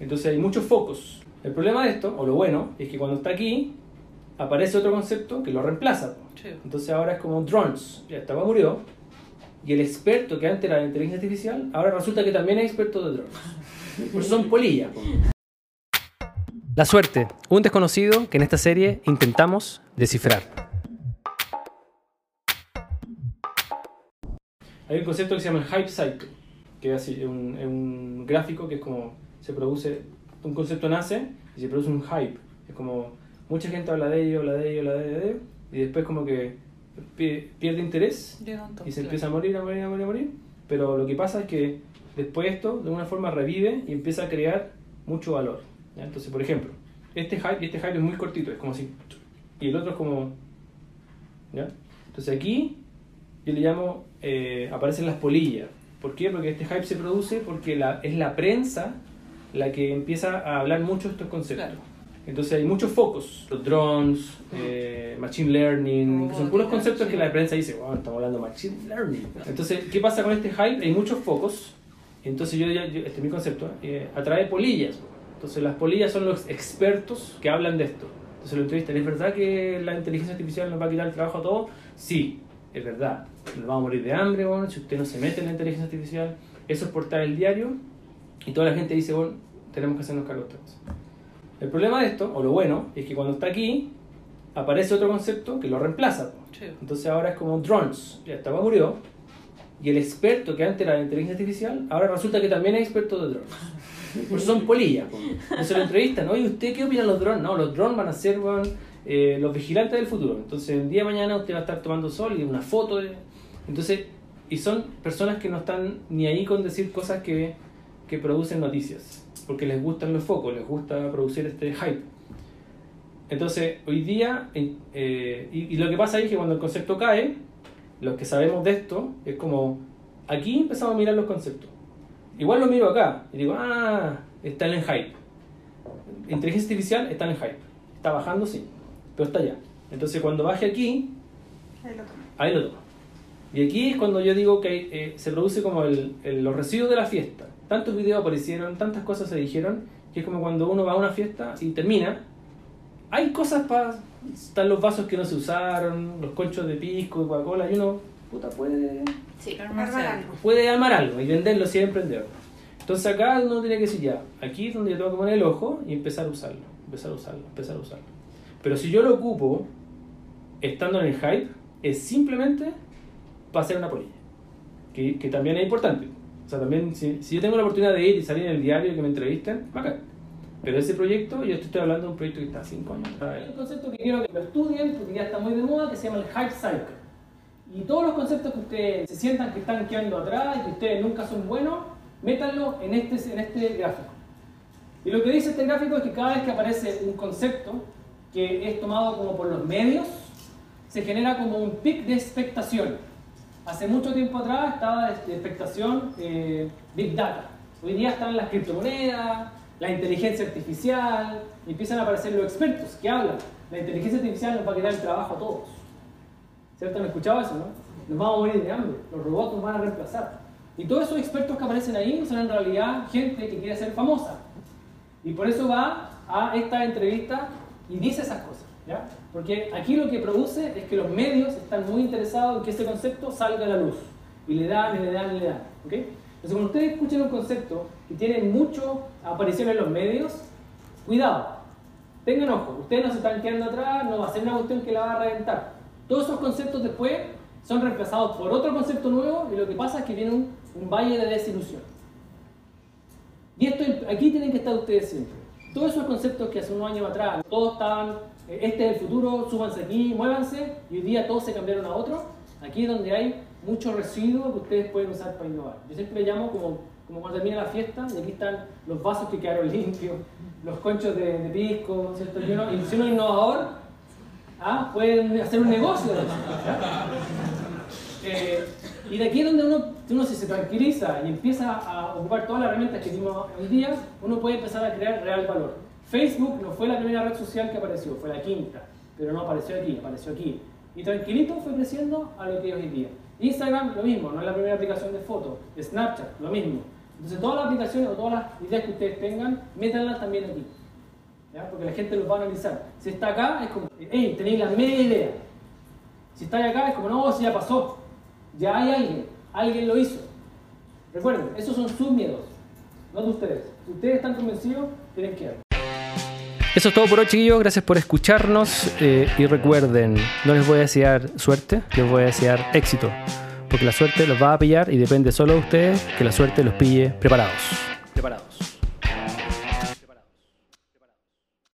Entonces hay muchos focos. El problema de esto, o lo bueno, es que cuando está aquí, aparece otro concepto que lo reemplaza. Sí. Entonces ahora es como drones. Ya estaba murió. Y el experto que antes era de inteligencia artificial, ahora resulta que también es experto de drones. Por eso son polillas. po. La suerte, un desconocido que en esta serie intentamos descifrar. Hay un concepto que se llama el hype cycle, que es así, es un, es un gráfico que es como se produce, un concepto nace y se produce un hype. Es como mucha gente habla de ello, habla de ello, habla de ello, y después como que pi- pierde interés y se empieza a morir, a morir, a morir, a morir. Pero lo que pasa es que después esto de alguna forma revive y empieza a crear mucho valor. ¿ya? Entonces, por ejemplo, este hype, este hype es muy cortito, es como así. Y el otro es como... ¿ya? Entonces aquí yo le llamo, eh, aparecen las polillas. ¿Por qué? Porque este hype se produce porque la, es la prensa la que empieza a hablar mucho de estos conceptos. Claro. Entonces hay muchos focos, los drones, eh, machine learning, que son puros conceptos que la prensa dice, bueno, estamos hablando de machine learning. Entonces, ¿qué pasa con este hype? Hay muchos focos, entonces yo, este es mi concepto, eh, atrae polillas. Entonces las polillas son los expertos que hablan de esto. Entonces lo entrevistan, ¿es verdad que la inteligencia artificial nos va a quitar el trabajo a todos? Sí, es verdad. Nos vamos a morir de hambre, bueno, si usted no se mete en la inteligencia artificial. Eso es portar el diario y toda la gente dice, bueno, tenemos que hacernos cargo de. El problema de esto, o lo bueno, es que cuando está aquí, aparece otro concepto que lo reemplaza. Sí. Entonces ahora es como drones. Ya estaba murió. Y el experto que antes era de inteligencia artificial, ahora resulta que también es experto de drones. Por eso son polillas. po. Entonces lo entrevistan, oye, ¿usted qué opina de los drones? No, los drones van a ser weón, eh, los vigilantes del futuro. Entonces el día de mañana usted va a estar tomando sol y una foto de... Entonces, y son personas que no están ni ahí con decir cosas que, que producen noticias. Porque les gustan los focos, les gusta producir este hype. Entonces, hoy día, eh, y, y lo que pasa ahí es que cuando el concepto cae, los que sabemos de esto, es como, aquí empezamos a mirar los conceptos. Igual lo miro acá y digo, ah, está en hype. Inteligencia artificial está en hype. Está bajando, sí, pero está allá. Entonces, cuando baje aquí, Ahí lo tomo. ahí lo tomo. Y aquí es cuando yo digo que eh, se produce como el, el- los residuos de la fiesta. Tantos videos aparecieron, tantas cosas se dijeron, que es como cuando uno va a una fiesta y termina. Hay cosas para... Están los vasos que no se usaron, los conchos de pisco y Coca-Cola, y uno, puta, puede, Sí, armar algo. algo. puede armar algo y venderlo si es emprendedor. Entonces acá uno tiene que decir ya, aquí es donde yo tengo que poner el ojo y empezar a usarlo, empezar a usarlo, empezar a usarlo. Pero si yo lo ocupo estando en el hype, es simplemente para hacer una polilla, que, que también es importante. O sea, también si, si yo tengo la oportunidad de ir y salir en el diario y que me entrevisten, bacán. Pero ese proyecto, yo estoy hablando de un proyecto que está a 5 años. Hay un concepto que quiero que lo estudien, porque ya está muy de moda, que se llama el hype cycle. Y todos los conceptos que ustedes se sientan que están quedando atrás y que ustedes nunca son buenos, métanlo en este, en este gráfico. Y lo que dice este gráfico es que cada vez que aparece un concepto que es tomado como por los medios, se genera como un pic de expectación. Hace mucho tiempo atrás estaba de expectación eh, Big Data. Hoy día están las criptomonedas, la inteligencia artificial, y empiezan a aparecer los expertos que hablan. La inteligencia artificial nos va a quitar el trabajo a todos. ¿Cierto? ¿Han escuchado eso, no? Nos vamos a morir de hambre, los robots nos van a reemplazar. Y todos esos expertos que aparecen ahí son en realidad gente que quiere ser famosa. Y por eso va a esta entrevista y dice esas cosas. ¿Ya? Porque aquí lo que produce es que los medios están muy interesados en que ese concepto salga a la luz. Y le dan, y le dan, y le dan. ¿ok? Entonces, cuando ustedes escuchen un concepto que tiene mucho aparición en los medios, cuidado. Tengan ojo, ustedes no se están quedando atrás, no va a ser una cuestión que la va a reventar. Todos esos conceptos después son reemplazados por otro concepto nuevo y lo que pasa es que viene un, valle de desilusión. Y esto, aquí tienen que estar ustedes siempre. Todos esos conceptos que hace unos años atrás, todos estaban, este es el futuro, súbanse aquí, muévanse, y hoy día todos se cambiaron a otro. Aquí es donde hay mucho residuo que ustedes pueden usar para innovar. Yo siempre le llamo como, como cuando termina la fiesta, y aquí están los vasos que quedaron limpios, los conchos de, de pisco, ¿cierto? Y, uno, y si uno es innovador, ah, pueden hacer un negocio. Eh, y de aquí es donde uno, uno si se tranquiliza y empieza a ocupar todas las herramientas que tenemos hoy día, uno puede empezar a crear real valor. Facebook no fue la primera red social que apareció, fue la quinta, pero no apareció aquí, apareció aquí. Y tranquilito fue creciendo a lo que es hoy día. Instagram, lo mismo, no es la primera aplicación de fotos. Snapchat, lo mismo. Entonces todas las aplicaciones o todas las ideas que ustedes tengan, métanlas también aquí. ¿ya? Porque la gente los va a analizar. Si está acá, es como, hey, tenéis la media idea. Si está acá, es como, no, si ya pasó. Ya hay alguien, alguien lo hizo. Recuerden, esos son sus miedos, no de ustedes. Si ustedes están convencidos, tienen que ir. Eso es todo por hoy, chiquillos. Gracias por escucharnos. eh, y recuerden, no les voy a desear suerte, les voy a desear éxito. Porque la suerte los va a pillar y depende solo de ustedes que la suerte los pille preparados.